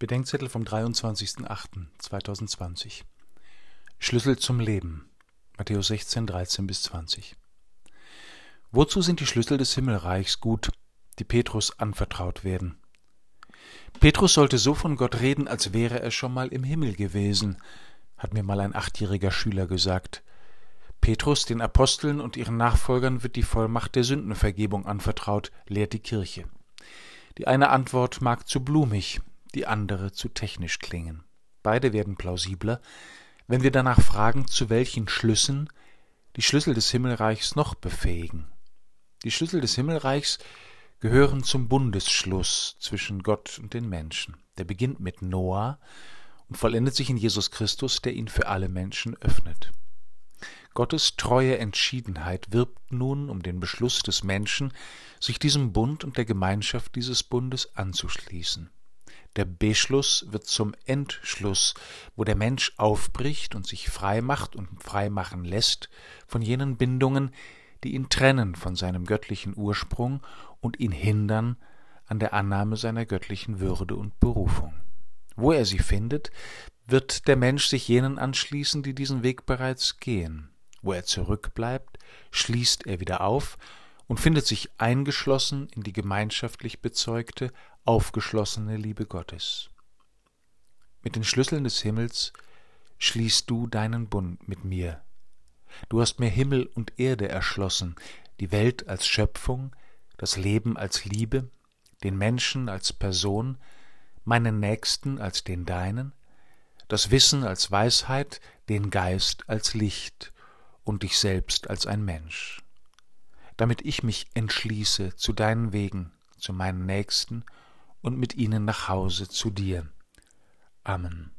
Bedenkzettel vom 23.08.2020 Schlüssel zum Leben Matthäus 16, 13 bis 20 Wozu sind die Schlüssel des Himmelreichs gut, die Petrus anvertraut werden? Petrus sollte so von Gott reden, als wäre er schon mal im Himmel gewesen, hat mir mal ein achtjähriger Schüler gesagt. Petrus, den Aposteln und ihren Nachfolgern wird die Vollmacht der Sündenvergebung anvertraut, lehrt die Kirche. Die eine Antwort mag zu blumig, die andere zu technisch klingen. Beide werden plausibler, wenn wir danach fragen, zu welchen Schlüssen die Schlüssel des Himmelreichs noch befähigen. Die Schlüssel des Himmelreichs gehören zum Bundesschluss zwischen Gott und den Menschen. Der beginnt mit Noah und vollendet sich in Jesus Christus, der ihn für alle Menschen öffnet. Gottes treue Entschiedenheit wirbt nun um den Beschluss des Menschen, sich diesem Bund und der Gemeinschaft dieses Bundes anzuschließen. Der Beschluss wird zum Entschluss, wo der Mensch aufbricht und sich frei macht und frei machen lässt von jenen Bindungen, die ihn trennen von seinem göttlichen Ursprung und ihn hindern an der Annahme seiner göttlichen Würde und Berufung. Wo er sie findet, wird der Mensch sich jenen anschließen, die diesen Weg bereits gehen. Wo er zurückbleibt, schließt er wieder auf und findet sich eingeschlossen in die gemeinschaftlich bezeugte, aufgeschlossene Liebe Gottes. Mit den Schlüsseln des Himmels schließt du deinen Bund mit mir. Du hast mir Himmel und Erde erschlossen, die Welt als Schöpfung, das Leben als Liebe, den Menschen als Person, meinen Nächsten als den deinen, das Wissen als Weisheit, den Geist als Licht und dich selbst als ein Mensch damit ich mich entschließe zu deinen Wegen, zu meinen Nächsten und mit ihnen nach Hause zu dir. Amen.